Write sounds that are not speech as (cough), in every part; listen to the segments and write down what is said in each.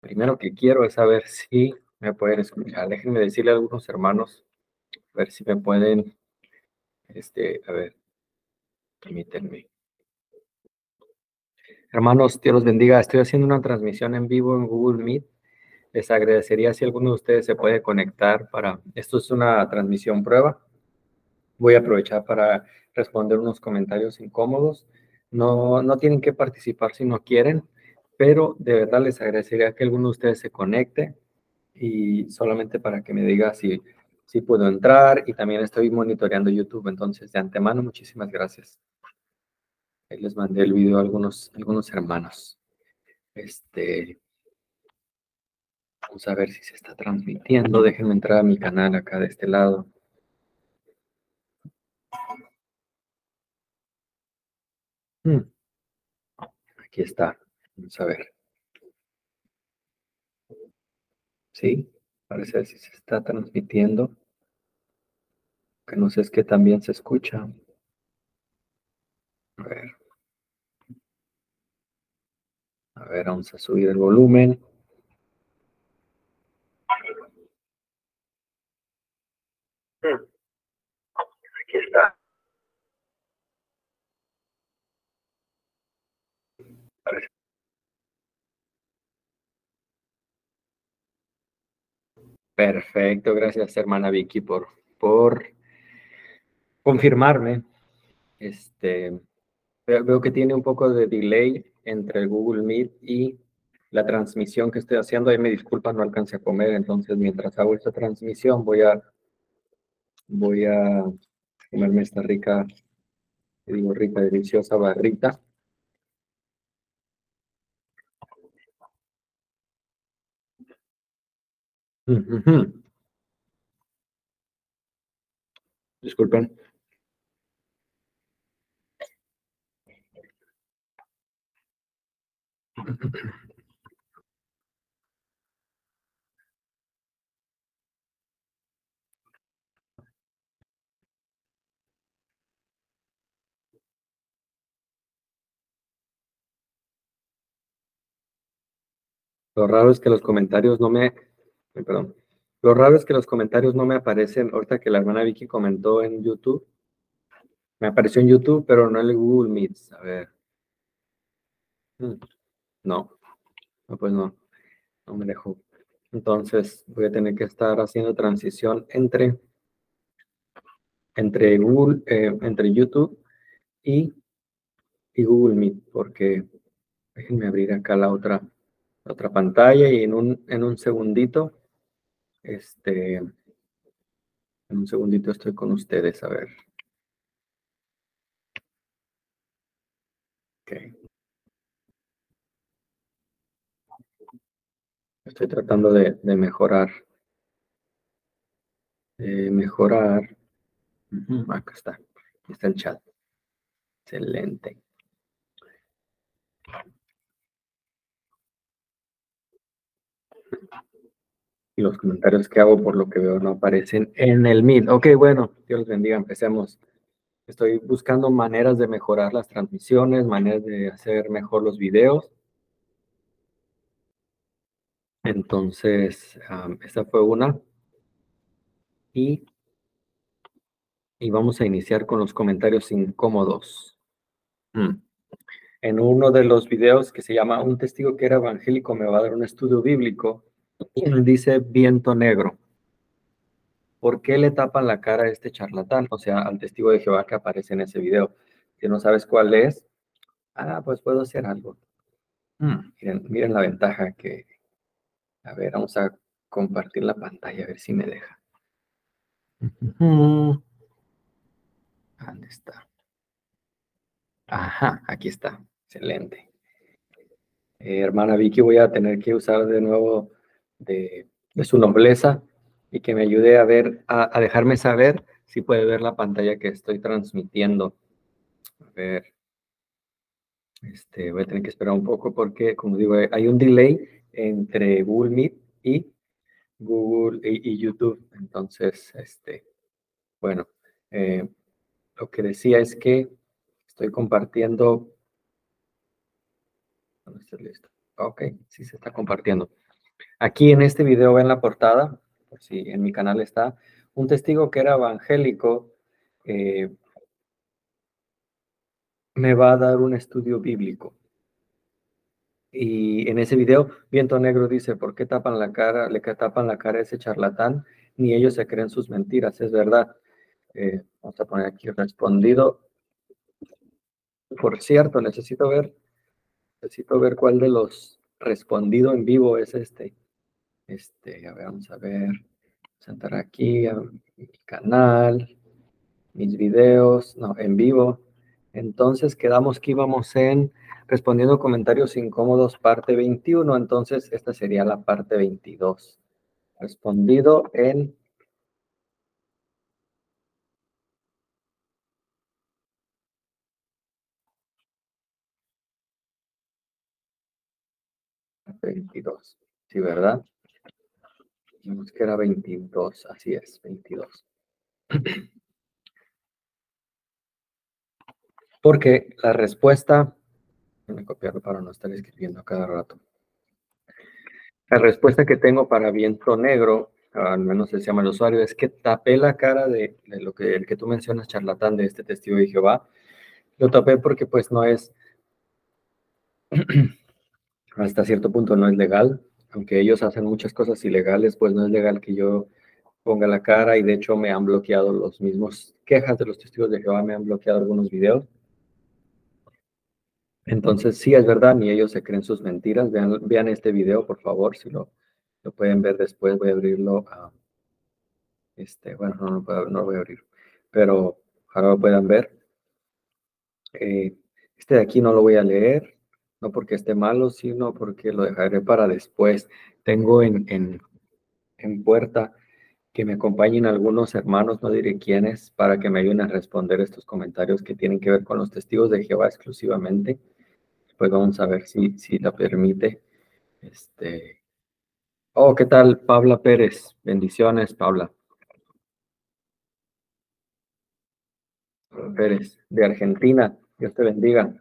primero que quiero es saber si me pueden escuchar. Déjenme decirle a algunos hermanos, a ver si me pueden, este, a ver, permítanme. Hermanos, Dios los bendiga. Estoy haciendo una transmisión en vivo en Google Meet. Les agradecería si alguno de ustedes se puede conectar para... Esto es una transmisión prueba. Voy a aprovechar para responder unos comentarios incómodos. No, no tienen que participar si no quieren, pero de verdad les agradecería que alguno de ustedes se conecte y solamente para que me diga si, si puedo entrar y también estoy monitoreando YouTube. Entonces, de antemano, muchísimas gracias. Ahí les mandé el video a algunos, algunos hermanos. Este, vamos a ver si se está transmitiendo. Déjenme entrar a mi canal acá de este lado. Hmm. Aquí está. Vamos a ver. Sí, parece que se está transmitiendo. Que no sé es que también se escucha. A ver. A ver, vamos a subir el volumen. Aquí está. Perfecto, gracias hermana Vicky por, por confirmarme. Este, veo que tiene un poco de delay entre Google Meet y la transmisión que estoy haciendo. Ahí me disculpa, no alcancé a comer, entonces mientras hago esta transmisión voy a, voy a comerme esta rica, digo rica, deliciosa barrita. Disculpen. Lo raro es que los comentarios no me... Lo raro es que los comentarios no me aparecen. Ahorita que la hermana Vicky comentó en YouTube. Me apareció en YouTube, pero no en Google Meets. A ver. Mm. No. No, pues no. No me dejó. Entonces voy a tener que estar haciendo transición entre, entre Google, eh, entre YouTube y, y Google Meet, porque déjenme abrir acá la otra, otra pantalla y en un, en un segundito, este, en un segundito estoy con ustedes, a ver. Okay. Estoy tratando de, mejorar. mejorar. acá está. Está el chat. Excelente. Y los comentarios que hago, por lo que veo, no aparecen en el Meet. Ok, bueno, Dios los bendiga. Empecemos. Estoy buscando maneras de mejorar las transmisiones, maneras de hacer mejor los videos. Entonces, esta fue una. Y, y vamos a iniciar con los comentarios incómodos. Mm. En uno de los videos que se llama Un testigo que era evangélico me va a dar un estudio bíblico, dice viento negro. ¿Por qué le tapan la cara a este charlatán? O sea, al testigo de Jehová que aparece en ese video. Si no sabes cuál es, ah, pues puedo hacer algo. Mm, miren, miren la ventaja que, a ver, vamos a compartir la pantalla, a ver si me deja. (laughs) ¿Dónde está? Ajá, aquí está. Excelente. Eh, hermana Vicky, voy a tener que usar de nuevo de, su nobleza y que me ayude a ver, a, dejarme saber si puede ver la pantalla que estoy transmitiendo. A ver. Este, voy a tener que esperar un poco porque, como digo, hay un delay entre Google Meet y Google y, YouTube. Entonces, este, bueno, eh, lo que decía es que estoy compartiendo. listo? Ok, sí se está compartiendo. Aquí en este video ven la portada, por si en mi canal está, un testigo que era evangélico eh, me va a dar un estudio bíblico. Y en ese video, Viento Negro dice, ¿por qué tapan la cara, le tapan la cara a ese charlatán? Ni ellos se creen sus mentiras, es verdad. Eh, vamos a poner aquí respondido. Por cierto, necesito ver, necesito ver cuál de los respondido en vivo es este. Este, a ver, vamos a ver. Vamos a aquí mi canal, mis videos, no, en vivo. Entonces quedamos que íbamos en respondiendo comentarios incómodos, parte 21. Entonces esta sería la parte 22. Respondido en 22. Sí, ¿verdad? Dijimos que era 22. Así es, 22. Porque la respuesta, voy a copiarlo para no estar escribiendo cada rato. La respuesta que tengo para viento negro, al menos se llama el usuario, es que tapé la cara de, lo que el que tú mencionas, charlatán de este testigo de Jehová. Lo tapé porque pues no es, (clears throat) hasta cierto punto no es legal, aunque ellos hacen muchas cosas ilegales, pues no es legal que yo ponga la cara y de hecho me han bloqueado los mismos quejas de los testigos de Jehová, me han bloqueado algunos videos. Entonces, sí, es verdad, ni ellos se creen sus mentiras. Vean, este video, por favor, si lo, lo pueden ver después, voy a abrirlo a... Este, bueno, no, no, lo voy a abrir, pero ahora lo puedan ver. Eh, este de aquí no lo voy a leer, porque esté malo, sino porque lo dejaré para después. Tengo en, en, puerta que me acompañen algunos hermanos, no diré quiénes, para que me ayuden a responder estos comentarios que tienen que ver con los testigos de Jehová exclusivamente pues vamos a ver si, si la permite. Este. Oh, ¿qué tal, Paula Pérez? Bendiciones, Paula. Pérez, de Argentina. Dios te bendiga.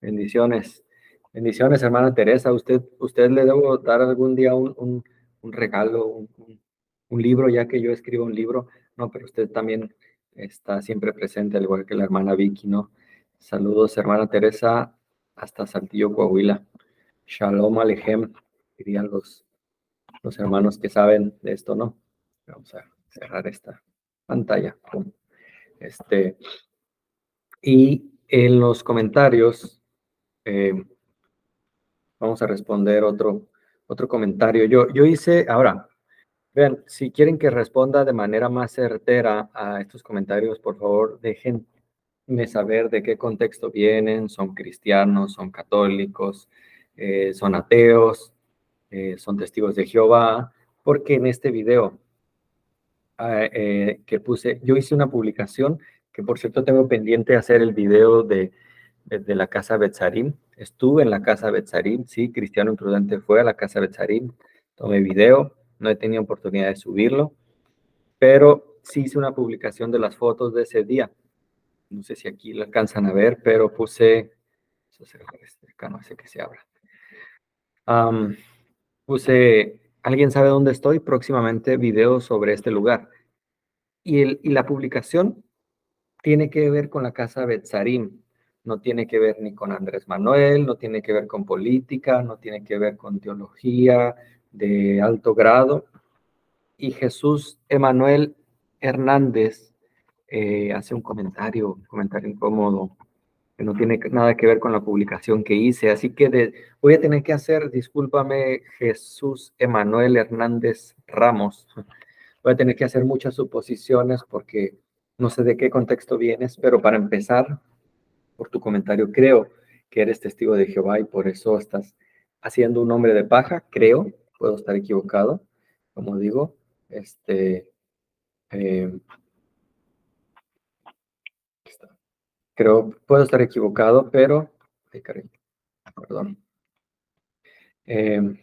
Bendiciones. Bendiciones, hermana Teresa. Usted, usted le debo dar algún día un, regalo, un, un, libro, ya que yo escribo un libro. No, pero usted también está siempre presente, al igual que la hermana Vicky, ¿no? Saludos, hermana Teresa hasta Saltillo, Coahuila. Shalom Alejem, dirían los, los hermanos que saben de esto, ¿no? Vamos a cerrar esta pantalla. Este, y en los comentarios eh, vamos a responder otro, otro comentario. Yo, yo hice, ahora, vean, si quieren que responda de manera más certera a estos comentarios, por favor, dejen saber de qué contexto vienen, son cristianos, son católicos, eh, son ateos, eh, son testigos de Jehová, porque en este video ah, eh, que puse, yo hice una publicación que por cierto tengo pendiente hacer el video de, de, la casa Betzarim. Estuve en la casa Betzarim, sí, Cristiano Imprudente fue a la casa Betzarim, tomé video, no he tenido oportunidad de subirlo, pero sí hice una publicación de las fotos de ese día no sé si aquí lo alcanzan a ver, pero puse, acá no sé que se abra. puse, ¿alguien sabe dónde estoy? Próximamente videos sobre este lugar. Y, el, y la publicación tiene que ver con la casa Betzarim, no tiene que ver ni con Andrés Manuel, no tiene que ver con política, no tiene que ver con teología de alto grado. Y Jesús Emanuel Hernández eh, hace un comentario, un comentario incómodo, que no tiene nada que ver con la publicación que hice. Así que voy a tener que hacer, discúlpame, Jesús Emanuel Hernández Ramos, voy a tener que hacer muchas suposiciones porque no sé de qué contexto vienes, pero para empezar, por tu comentario, creo que eres testigo de Jehová y por eso estás haciendo un hombre de paja, creo, puedo estar equivocado, como digo, este, eh, Creo, puedo estar equivocado, pero... perdón. Em,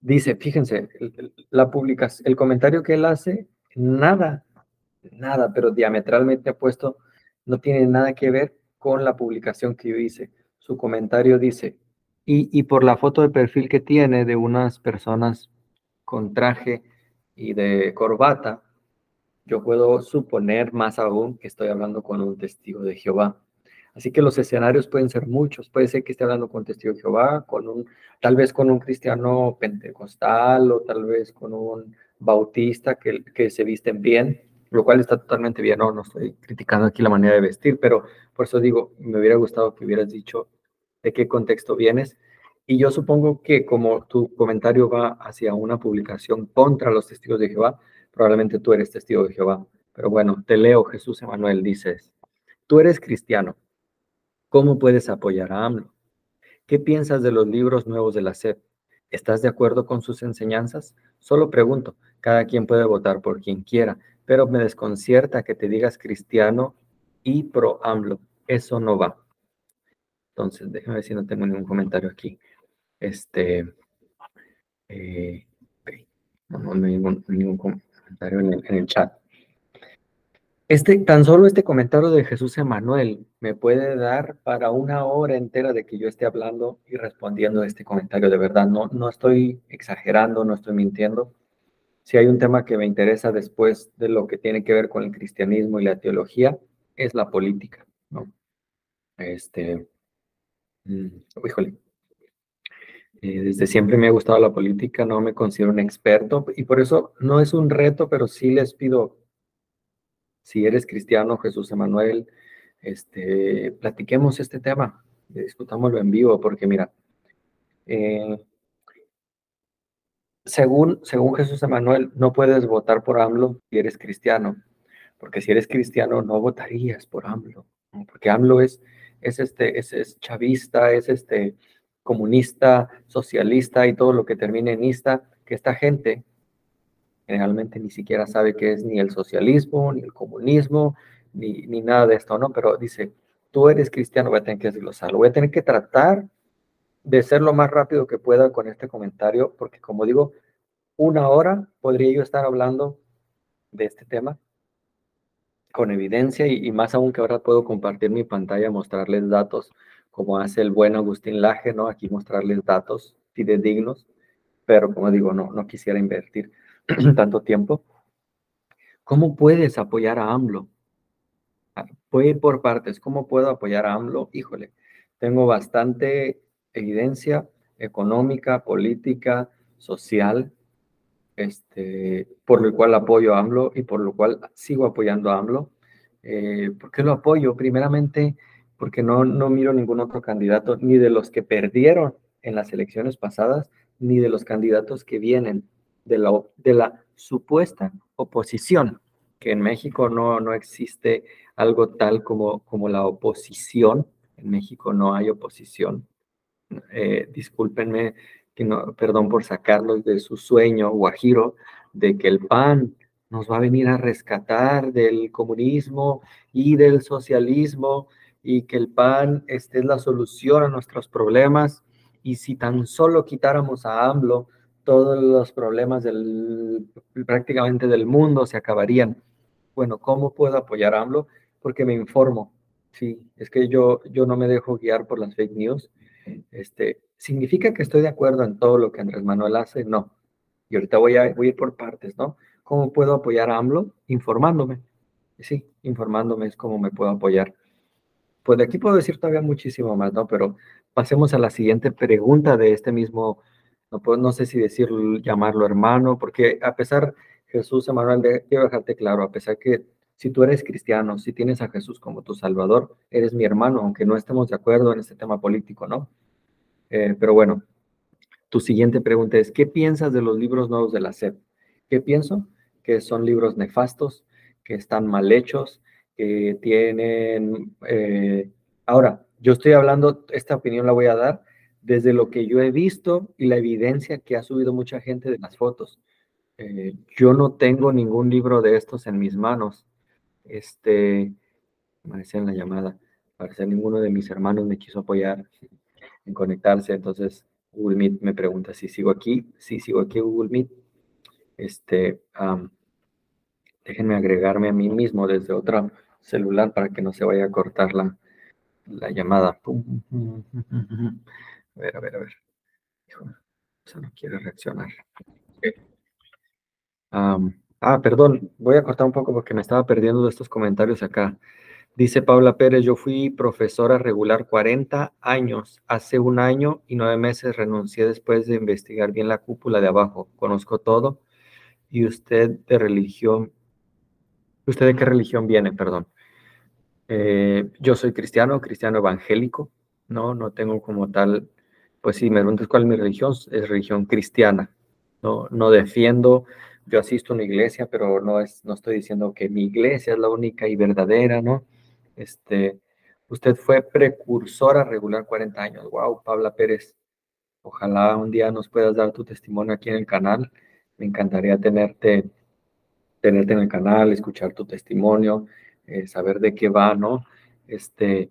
dice, fíjense, la publicación, el comentario que él hace, nada, nada, pero diametralmente puesto, no tiene nada que ver con la publicación que yo hice. Su comentario dice, y, y por la foto de perfil que tiene de unas personas con traje y de corbata, yo puedo suponer más aún que estoy hablando con un testigo de Jehová. Así que los escenarios pueden ser muchos. Puede ser que esté hablando con testigo de Jehová, con un, tal vez con un cristiano pentecostal o tal vez con un bautista que, que se visten bien, lo cual está totalmente bien. No, no estoy criticando aquí la manera de vestir, pero por eso digo, me hubiera gustado que hubieras dicho de qué contexto vienes. Y yo supongo que como tu comentario va hacia una publicación contra los testigos de Jehová, probablemente tú eres testigo de Jehová. Pero bueno, te leo, Jesús Emanuel, dices, tú eres cristiano ¿Cómo puedes apoyar a AMLO? ¿Qué piensas de los libros nuevos de la SEP? ¿Estás de acuerdo con sus enseñanzas? Solo pregunto, cada quien puede votar por quien quiera, pero me desconcierta que te digas cristiano y pro AMLO. Eso no va. Entonces, déjame ver si no tengo ningún comentario aquí. Este, eh, no, no, ningún, ningún comentario en el chat. Este, tan solo este comentario de Jesús Emanuel me puede dar para una hora entera de que yo esté hablando y respondiendo a este comentario. De verdad, no, no estoy exagerando, no estoy mintiendo. Si hay un tema que me interesa después de lo que tiene que ver con el cristianismo y la teología, es la política, ¿no? Este, mm, híjole, eh, desde siempre me ha gustado la política, no me considero un experto y por eso no es un reto, pero sí les pido si eres cristiano, Jesús Emanuel, este, platiquemos este tema, discutámoslo en vivo, porque mira, eh, según, Jesús Emanuel, no puedes votar por AMLO si eres cristiano, porque si eres cristiano no votarías por AMLO, porque AMLO es, es, este, es, es chavista, es este comunista, socialista y todo lo que termine en ista, que esta gente generalmente ni siquiera sabe qué es ni el socialismo, ni el comunismo, ni, ni nada de esto, ¿no? Pero dice, tú eres cristiano, voy a tener que desglosarlo, voy a tener que tratar de ser lo más rápido que pueda con este comentario, porque como digo, una hora podría yo estar hablando de este tema con evidencia y, más aún que ahora puedo compartir mi pantalla, mostrarles datos, como hace el buen Agustín Laje, ¿no? Aquí mostrarles datos fidedignos, pero como digo, no, no quisiera invertir. (clears throat) tanto tiempo. ¿Cómo puedes apoyar a AMLO? Voy a ir por partes. ¿Cómo puedo apoyar a AMLO? Híjole, tengo bastante evidencia económica, política, social, este, por lo cual apoyo a AMLO y por lo cual sigo apoyando a AMLO. Eh, ¿Por qué lo apoyo? Primeramente, porque no, no miro ningún otro candidato, ni de los que perdieron en las elecciones pasadas, ni de los candidatos que vienen de la, de la supuesta oposición, que en México no, no existe algo tal como, como la oposición. En México no hay oposición. Eh, que no, perdón por sacarlos de su sueño guajiro, de que el PAN nos va a venir a rescatar del comunismo y del socialismo y que el PAN este, es la solución a nuestros problemas. Y si tan solo quitáramos a AMLO, todos los problemas del, prácticamente del mundo se acabarían. Bueno, ¿cómo puedo apoyar a AMLO? Porque me informo. Sí, es que yo, yo no me dejo guiar por las fake news. Este, ¿Significa que estoy de acuerdo en todo lo que Andrés Manuel hace? No. Y ahorita voy a, voy ir por partes, ¿no? ¿Cómo puedo apoyar a AMLO? Informándome. Sí, informándome es cómo me puedo apoyar. Pues de aquí puedo decir todavía muchísimo más, ¿no? Pero pasemos a la siguiente pregunta de este mismo no, no sé si decir, llamarlo hermano, porque a pesar, Jesús, Emanuel, quiero dejarte claro, a pesar que si tú eres cristiano, si tienes a Jesús como tu Salvador, eres mi hermano, aunque no estemos de acuerdo en este tema político, ¿no? Eh, pero bueno, tu siguiente pregunta es, ¿qué piensas de los libros nuevos de la SEP? ¿Qué pienso? Que son libros nefastos, que están mal hechos, que tienen... Eh, ahora, yo estoy hablando, esta opinión la voy a dar desde lo que yo he visto y la evidencia que ha subido mucha gente de las fotos. Eh, yo no tengo ningún libro de estos en mis manos. Este, me en la llamada, parece ninguno de mis hermanos me quiso apoyar en conectarse, entonces Google Meet me pregunta si sigo aquí, si sigo aquí Google Meet. Este, déjenme agregarme a mí mismo desde otro celular para que no se vaya a cortar la, la llamada. A ver, a ver, a ver. Hijo, no quiere reaccionar. Ah, perdón, voy a cortar un poco porque me estaba perdiendo de estos comentarios acá. Dice Paula Pérez, yo fui profesora regular 40 años. Hace un año y nueve meses renuncié después de investigar bien la cúpula de abajo. Conozco todo. ¿Y usted de religión? ¿Usted de qué religión viene? Perdón. Eh, yo soy cristiano, cristiano evangélico. No, no tengo como tal, pues si me preguntas cuál es mi religión, es religión cristiana. No, no defiendo yo asisto a una iglesia, pero no, es, no estoy diciendo que mi iglesia es la única y verdadera, ¿no? Este, usted fue precursora regular 40 años. Wow, Pabla Pérez. Ojalá un día nos puedas dar tu testimonio aquí en el canal. Me encantaría tenerte, tenerte en el canal, escuchar tu testimonio, eh, saber de qué va, ¿no? Este,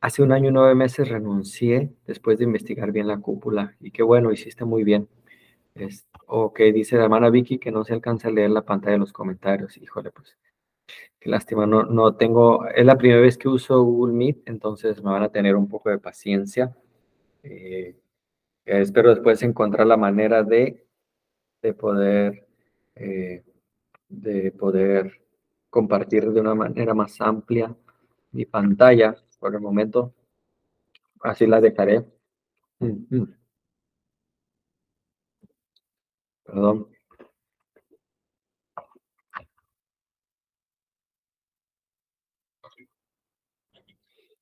hace un año y nueve meses renuncié después de investigar bien la cúpula y qué bueno, hiciste muy bien. Ok, dice la hermana Vicky que no se alcanza a leer la pantalla de los comentarios. Híjole, pues Qué lástima, no, no tengo, es la primera vez que uso Google Meet, entonces me van a tener un poco de paciencia. Eh, espero después encontrar la manera de, de poder, eh, de poder compartir de una manera más amplia mi pantalla por el momento. Así la dejaré. Mm, mm. Perdón.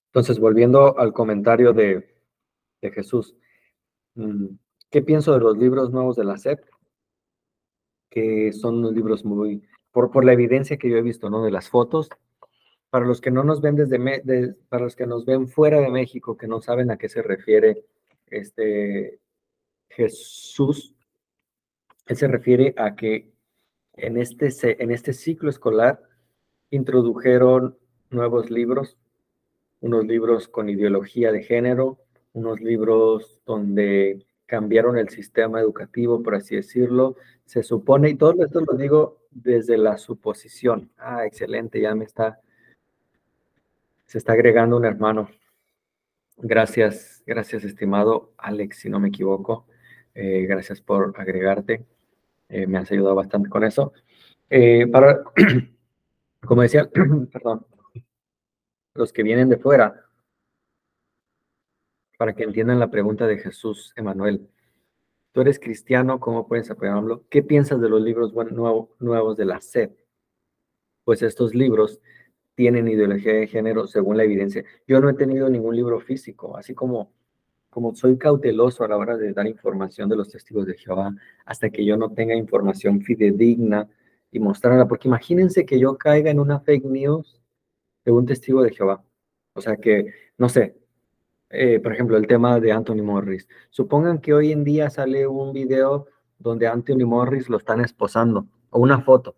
Entonces, volviendo al comentario de, Jesús, mm, ¿qué pienso de los libros nuevos de la SEP? Que son unos libros muy, por, por la evidencia que yo he visto, ¿no? De las fotos. Para los que no nos ven desde, para los que nos ven fuera de México, que no saben a qué se refiere este Jesús, él se refiere a que en este, en este ciclo escolar introdujeron nuevos libros unos libros con ideología de género, unos libros donde cambiaron el sistema educativo, por así decirlo. Se supone, y todo esto lo digo desde la suposición. Ah, excelente, ya me está, se está agregando un hermano. Gracias, gracias, estimado Alex, si no me equivoco. Eh, gracias por agregarte. Eh, me has ayudado bastante con eso. Eh, para, (clears throat) como decía, (clears throat) perdón, los que vienen de fuera, para que entiendan la pregunta de Jesús, Emanuel. Tú eres cristiano, ¿cómo puedes apoyarlo? ¿Qué piensas de los libros nuevos de la SED? Pues estos libros tienen ideología de género según la evidencia. Yo no he tenido ningún libro físico, así como, como soy cauteloso a la hora de dar información de los testigos de Jehová, hasta que yo no tenga información fidedigna y mostrarla, porque imagínense que yo caiga en una fake news un testigo de Jehová. O sea que, no sé, eh, por ejemplo, el tema de Anthony Morris. Supongan que hoy en día sale un video donde Anthony Morris lo están esposando, o una foto,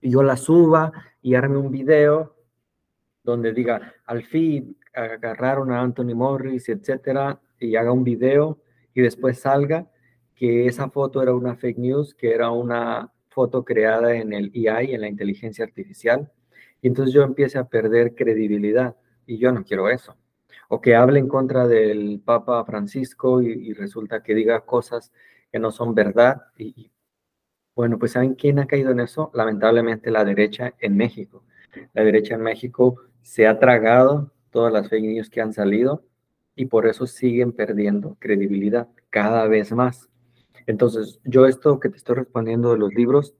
y yo la suba y arme un video donde diga, al fin agarraron a Anthony Morris, etcétera, y haga un video y después salga que esa foto era una fake news, que era una foto creada en el AI, en la inteligencia artificial, y entonces yo empiece a perder credibilidad y yo no quiero eso. O que hable en contra del Papa Francisco y, resulta que diga cosas que no son verdad. Y, bueno, pues ¿saben quién ha caído en eso? Lamentablemente la derecha en México. La derecha en México se ha tragado todas las fake news que han salido y por eso siguen perdiendo credibilidad cada vez más. Entonces, yo esto que te estoy respondiendo de los libros,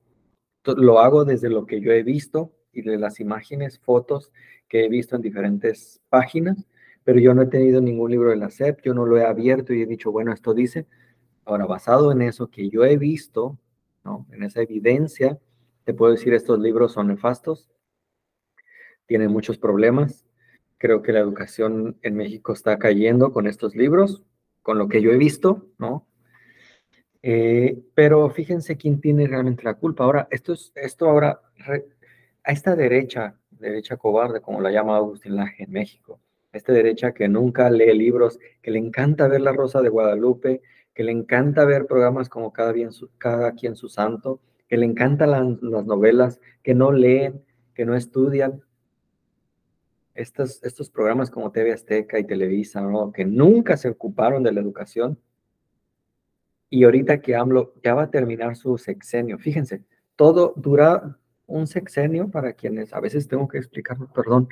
lo hago desde lo que yo he visto y de las imágenes, fotos que he visto en diferentes páginas, pero yo no he tenido ningún libro de la SEP, yo no lo he abierto y he dicho, bueno, esto dice. Ahora, basado en eso que yo he visto, ¿no? en esa evidencia, te puedo decir, estos libros son nefastos, tienen muchos problemas. Creo que la educación en México está cayendo con estos libros, con lo que yo he visto, ¿no? Eh, pero fíjense quién tiene realmente la culpa. Ahora, esto, es, esto ahora a esta derecha, derecha cobarde, como la llama Agustín Laje en México, esta derecha que nunca lee libros, que le encanta ver La Rosa de Guadalupe, que le encanta ver programas como Cada, quien su santo, que le encantan las, novelas, que no leen, que no estudian. Estos, estos programas como TV Azteca y Televisa, ¿no? que nunca se ocuparon de la educación. Y ahorita que AMLO ya va a terminar su sexenio, fíjense, todo dura un sexenio para quienes a veces tengo que explicarlo, perdón,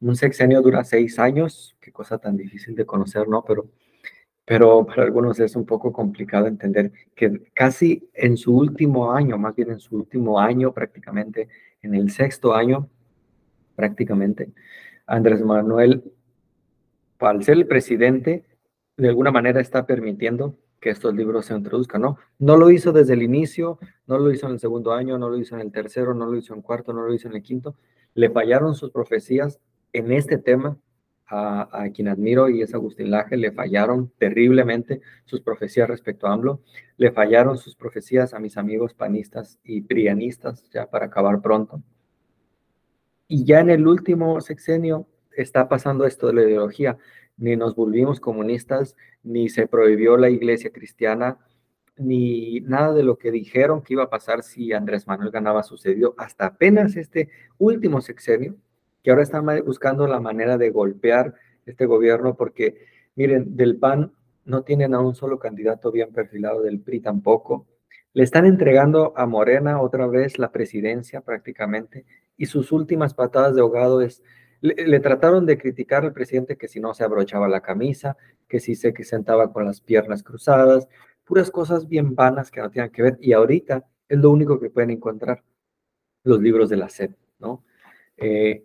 un sexenio dura seis años, qué cosa tan difícil de conocer, ¿no? Pero, pero para algunos es un poco complicado entender que casi en su último año, más bien en su último año prácticamente, en el sexto año prácticamente, Andrés Manuel, al ser el presidente, de alguna manera está permitiendo que estos libros se introduzcan, ¿no? No lo hizo desde el inicio, no lo hizo en el segundo año, no lo hizo en el tercero, no lo hizo en cuarto, no lo hizo en el quinto. Le fallaron sus profecías en este tema. A, quien admiro y es Agustín Laje, le fallaron terriblemente sus profecías respecto a AMLO, le fallaron sus profecías a mis amigos panistas y prianistas, ya para acabar pronto. Y ya en el último sexenio está pasando esto de la ideología ni nos volvimos comunistas, ni se prohibió la iglesia cristiana, ni nada de lo que dijeron que iba a pasar si Andrés Manuel ganaba sucedió hasta apenas este último sexenio, que ahora están buscando la manera de golpear este gobierno porque, miren, del PAN no tienen a un solo candidato bien perfilado, del PRI tampoco. Le están entregando a Morena otra vez la presidencia prácticamente y sus últimas patadas de ahogado es le, trataron de criticar al presidente que si no se abrochaba la camisa, que si se sentaba con las piernas cruzadas, puras cosas bien vanas que no tienen que ver. Y ahorita es lo único que pueden encontrar los libros de la SED, ¿no? Eh,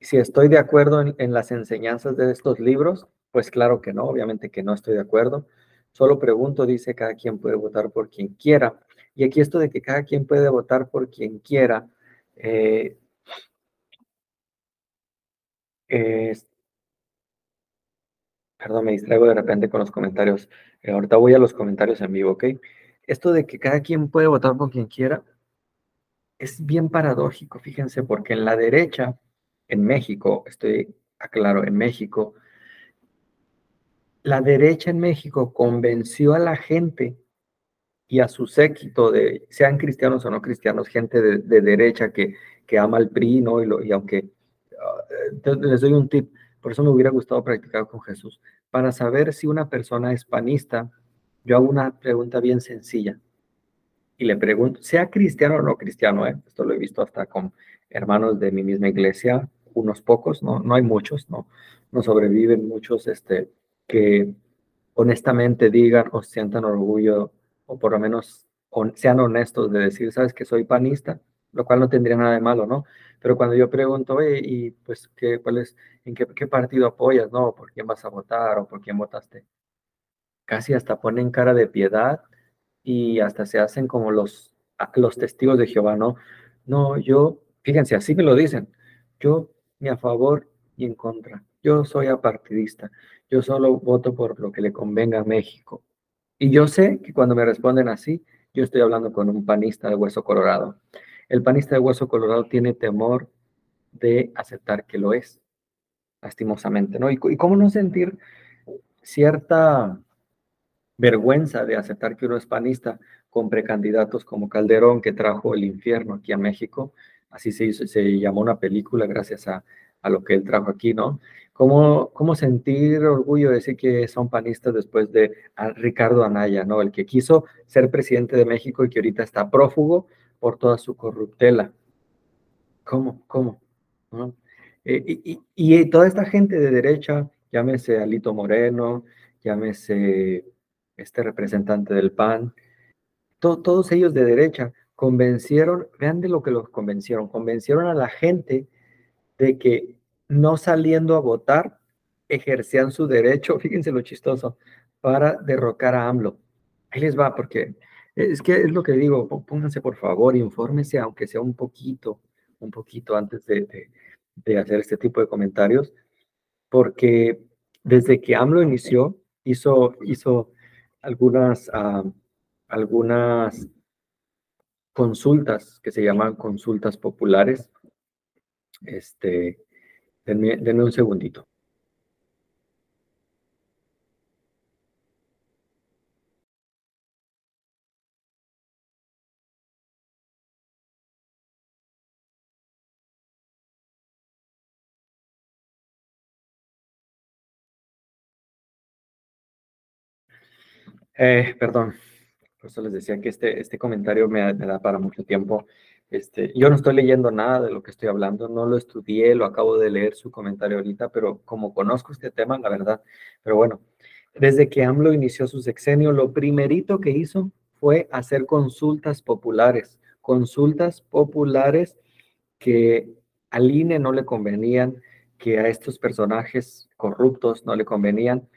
si estoy de acuerdo en, en, las enseñanzas de estos libros, pues claro que no, obviamente que no estoy de acuerdo. Solo pregunto, dice, cada quien puede votar por quien quiera. Y aquí esto de que cada quien puede votar por quien quiera, eh, perdón, me distraigo de repente con los comentarios. Eh, ahorita voy a los comentarios en vivo, ¿ok? Esto de que cada quien puede votar por quien quiera es bien paradójico, fíjense, porque en la derecha, en México, estoy aclaro, en México, la derecha en México convenció a la gente y a su séquito de, sean cristianos o no cristianos, gente de, derecha que, que ama al PRI, ¿no? Lo, y aunque les doy un tip, por eso me hubiera gustado practicar con Jesús. Para saber si una persona es panista, yo hago una pregunta bien sencilla y le pregunto, sea cristiano o no cristiano, ¿eh? esto lo he visto hasta con hermanos de mi misma iglesia, unos pocos, no, no hay muchos, no, no sobreviven muchos este, que honestamente digan o sientan orgullo o por lo menos sean honestos de decir, sabes que soy panista, lo cual no tendría nada de malo, ¿no? Pero cuando yo pregunto, oye, y pues, ¿qué, cuál es, ¿en qué, partido apoyas, no? ¿Por quién vas a votar o por quién votaste? Casi hasta ponen cara de piedad y hasta se hacen como los, los testigos de Jehová, ¿no? No, yo, fíjense, así me lo dicen, yo ni a favor ni en contra, yo soy apartidista, yo solo voto por lo que le convenga a México. Y yo sé que cuando me responden así, yo estoy hablando con un panista de hueso colorado. El panista de hueso colorado tiene temor de aceptar que lo es, lastimosamente, ¿no? Y, cómo no sentir cierta vergüenza de aceptar que uno es panista con precandidatos como Calderón, que trajo el infierno aquí a México, así se, llamó una película gracias a, a, lo que él trajo aquí, ¿no? ¿Cómo, ¿Cómo sentir orgullo de decir que son panistas después de Ricardo Anaya, ¿no? El que quiso ser presidente de México y que ahorita está prófugo por toda su corruptela. ¿Cómo? ¿Cómo? Eh, y, toda esta gente de derecha, llámese Alito Moreno, llámese este representante del PAN, todos ellos de derecha convencieron, vean de lo que los convencieron, convencieron a la gente de que no saliendo a votar ejercían su derecho, (laughs) fíjense lo chistoso, para derrocar a AMLO. Ahí les va, porque es que es lo que digo, pónganse por favor, infórmense, aunque sea un poquito, un poquito antes de, hacer este tipo de comentarios, porque desde que AMLO inició, hizo, hizo algunas, ah, algunas consultas que se llaman consultas populares. Este, denme un segundito. Eh, perdón, Por eso les decía que este, este comentario me, me da para mucho tiempo. Este, yo no estoy leyendo nada de lo que estoy hablando, no lo estudié, lo acabo de leer su comentario ahorita, pero como conozco este tema, la verdad, pero bueno, desde que AMLO inició su sexenio, lo primerito que hizo fue hacer consultas populares, consultas populares que al INE no le convenían, que a estos personajes corruptos no le convenían,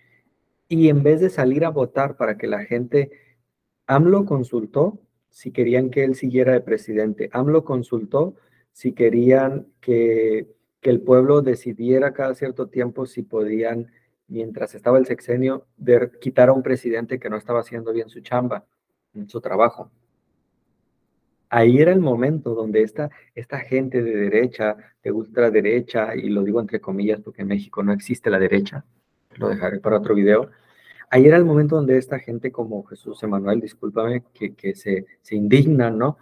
y en vez de salir a votar para que la gente, AMLO consultó si querían que él siguiera de presidente. AMLO consultó si querían que, el pueblo decidiera cada cierto tiempo si podían, mientras estaba el sexenio, quitar a un presidente que no estaba haciendo bien su chamba, su trabajo. Ahí era el momento donde esta, esta gente de derecha, de ultraderecha, y lo digo entre comillas porque en México no existe la derecha, lo dejaré para otro video, ahí era el momento donde esta gente como Jesús Emanuel, discúlpame, que, que se, se indignan, ¿no?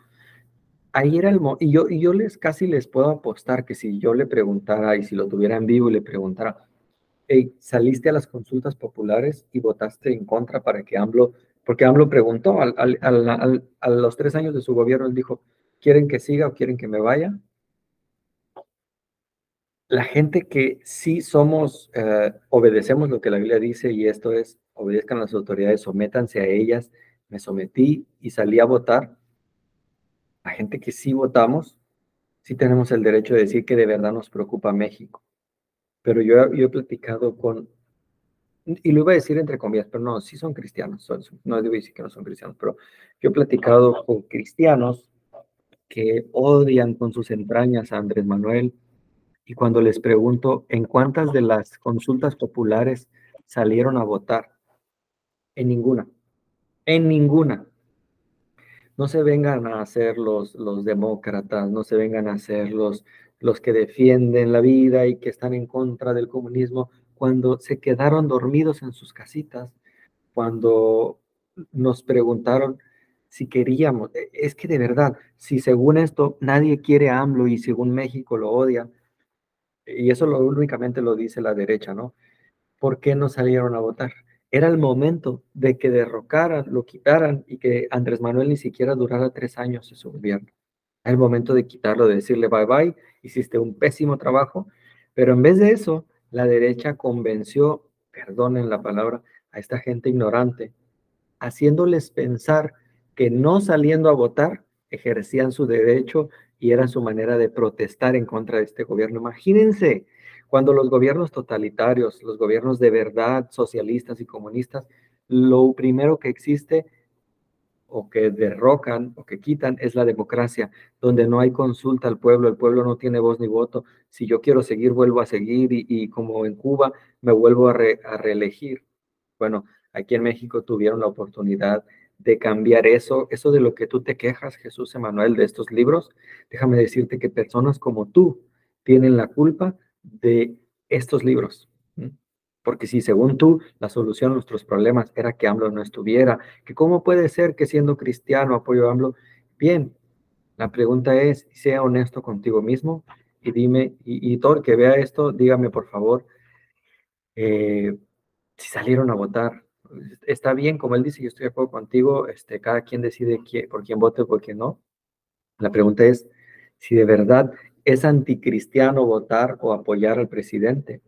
Ahí era el momento, y yo, y yo les casi les puedo apostar que si yo le preguntara, y si lo tuviera en vivo y le preguntara, hey, saliste a las consultas populares y votaste en contra para que AMLO, porque AMLO preguntó al, al, al, a los tres años de su gobierno, él dijo, ¿quieren que siga o quieren que me vaya? La gente que sí somos, eh, obedecemos lo que la Biblia dice y esto es, obedezcan las autoridades, sométanse a ellas, me sometí y salí a votar. La gente que sí votamos, sí tenemos el derecho de decir que de verdad nos preocupa México. Pero yo, yo he platicado con, y lo iba a decir entre comillas, pero no, sí son cristianos, no debo decir que no son cristianos, pero yo he platicado con cristianos que odian con sus entrañas a Andrés Manuel, y cuando les pregunto en cuántas de las consultas populares salieron a votar, en ninguna, en ninguna. No se vengan a hacer los, los demócratas, no se vengan a hacer los, los que defienden la vida y que están en contra del comunismo, cuando se quedaron dormidos en sus casitas, cuando nos preguntaron si queríamos, e, es que de verdad, si según esto nadie quiere a AMLO y según México lo odia, y eso lo, únicamente lo dice la derecha, ¿no? ¿Por qué no salieron a votar? Era el momento de que derrocaran, lo quitaran y que Andrés Manuel ni siquiera durara tres años en su gobierno. Era el momento de quitarlo, de decirle bye bye, hiciste un pésimo trabajo, pero en vez de eso, la derecha convenció, perdonen la palabra, a esta gente ignorante, haciéndoles pensar que no saliendo a votar ejercían su derecho y era su manera de protestar en contra de este gobierno. Imagínense cuando los gobiernos totalitarios, los gobiernos de verdad, socialistas y comunistas, lo primero que existe o que derrocan o que quitan es la democracia, donde no hay consulta al pueblo, el pueblo no tiene voz ni voto. Si yo quiero seguir, vuelvo a seguir y, como en Cuba me vuelvo a, a reelegir. Bueno, aquí en México tuvieron la oportunidad de cambiar eso, eso de lo que tú te quejas, Jesús Emanuel, de estos libros, déjame decirte que personas como tú tienen la culpa de estos libros. Porque si según tú la solución a nuestros problemas era que AMLO no estuviera, que cómo puede ser que siendo cristiano apoyo a AMLO, bien, la pregunta es, sea honesto contigo mismo y dime, y, todo el que vea esto, dígame por favor, eh, si salieron a votar, está bien, como él dice, yo estoy de acuerdo contigo, este, cada quien decide por quién vote o por quién no. La pregunta es si de verdad es anticristiano votar o apoyar al presidente.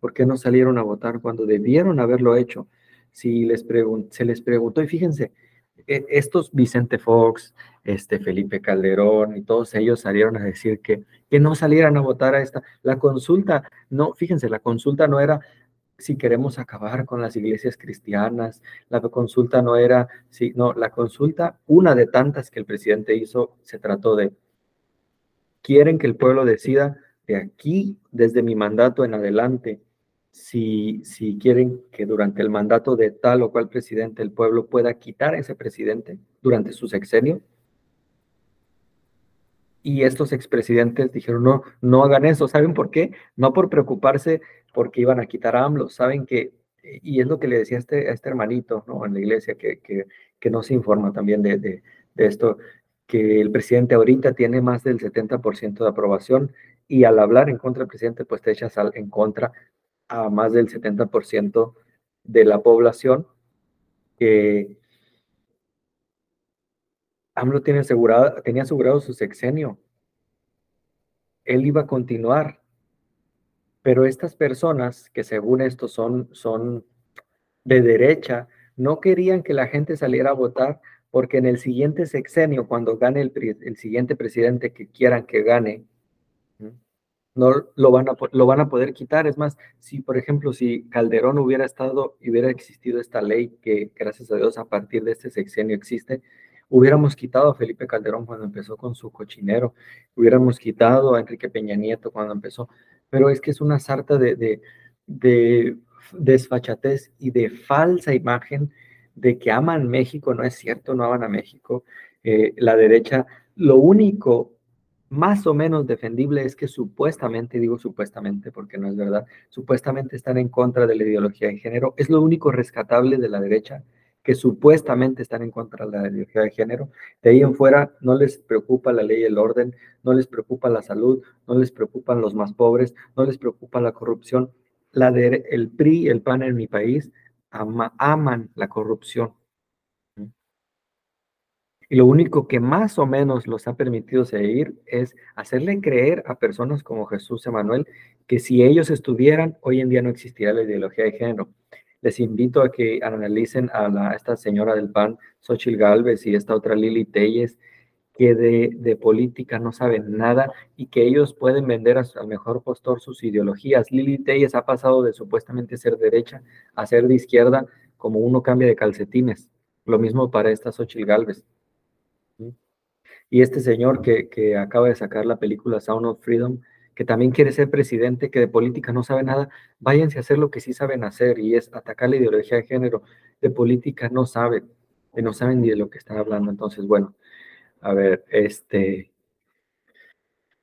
¿Por qué no salieron a votar cuando debieron haberlo hecho? Si les se les preguntó, y fíjense, e, estos Vicente Fox, este Felipe Calderón y todos ellos salieron a decir que, que no salieran a votar a esta. La consulta, no, fíjense, la consulta no era si queremos acabar con las iglesias cristianas. La consulta no era, sí, no, la consulta, una de tantas que el presidente hizo, se trató de, quieren que el pueblo decida de aquí, desde mi mandato en adelante, si, si quieren que durante el mandato de tal o cual presidente el pueblo pueda quitar a ese presidente durante su sexenio. Y estos expresidentes dijeron, no, no hagan eso. ¿Saben por qué? No por preocuparse porque iban a quitar a AMLO. Saben que, y es lo que le decía este, este hermanito ¿no? en la iglesia, que, que, que no se informa también de, de, de, esto, que el presidente ahorita tiene más del 70% de aprobación y al hablar en contra del presidente, pues te echas en contra a más del 70% de la población que, AMLO tiene asegurado, tenía asegurado su sexenio. Él iba a continuar. Pero estas personas, que según esto son, son de derecha, no querían que la gente saliera a votar porque en el siguiente sexenio, cuando gane el, el siguiente presidente que quieran que gane, no lo van, a, lo van a poder quitar. Es más, si por ejemplo, si Calderón hubiera estado hubiera existido esta ley que gracias a Dios a partir de este sexenio existe, hubiéramos quitado a Felipe Calderón cuando empezó con su cochinero, hubiéramos quitado a Enrique Peña Nieto cuando empezó, pero es que es una sarta de, de, de desfachatez y de falsa imagen de que aman México, no es cierto, no aman a México. Eh, la derecha, lo único más o menos defendible es que supuestamente, digo supuestamente porque no es verdad, supuestamente están en contra de la ideología de género. Es lo único rescatable de la derecha, que supuestamente están en contra de la ideología de género. De ahí en fuera no les preocupa la ley y el orden, no les preocupa la salud, no les preocupan los más pobres, no les preocupa la corrupción. La de, el PRI, el PAN en mi país, aman la corrupción. Y lo único que más o menos los ha permitido seguir es hacerle creer a personas como Jesús Emanuel que si ellos estuvieran, hoy en día no existiría la ideología de género. Les invito a que analicen a, esta señora del PAN, Xochil Gálvez, y esta otra Lili Telles, que de, de, política no saben nada y que ellos pueden vender al mejor postor sus ideologías. Lili Telles ha pasado de supuestamente ser derecha a ser de izquierda como uno cambia de calcetines. Lo mismo para esta Xochitl Galvez. Y este señor que, que acaba de sacar la película Sound of Freedom, que también quiere ser presidente, que de política no sabe nada, váyanse a hacer lo que sí saben hacer y es atacar la ideología de género. De política no saben, no saben ni de lo que están hablando. Entonces, bueno, a ver, este,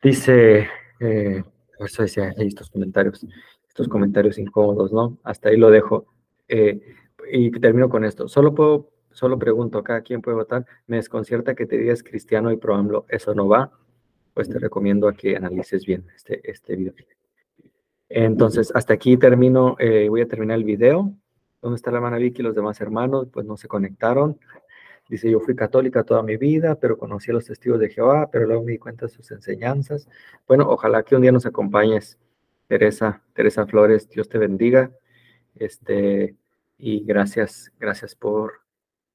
dice, eh, eso decía, estos comentarios, estos comentarios incómodos, ¿no? Hasta ahí lo dejo. Eh, y termino con esto. Solo puedo, solo pregunto, ¿cada quien puede votar? Me desconcierta que te digas cristiano y pro AMLO, eso no va. Pues te recomiendo que analices bien este, este video. Entonces, hasta aquí termino, eh, voy a terminar el video. ¿Dónde está la hermana Vicky y los demás hermanos? Pues no se conectaron. Dice, yo fui católica toda mi vida, pero conocí a los testigos de Jehová, pero luego me di cuenta de sus enseñanzas. Bueno, ojalá que un día nos acompañes, Teresa, Teresa Flores, Dios te bendiga. Este, y gracias, gracias por,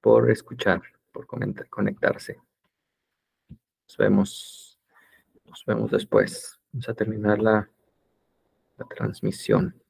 por escuchar, por conectarse. Nos vemos, nos vemos después. Vamos a terminar la, la transmisión.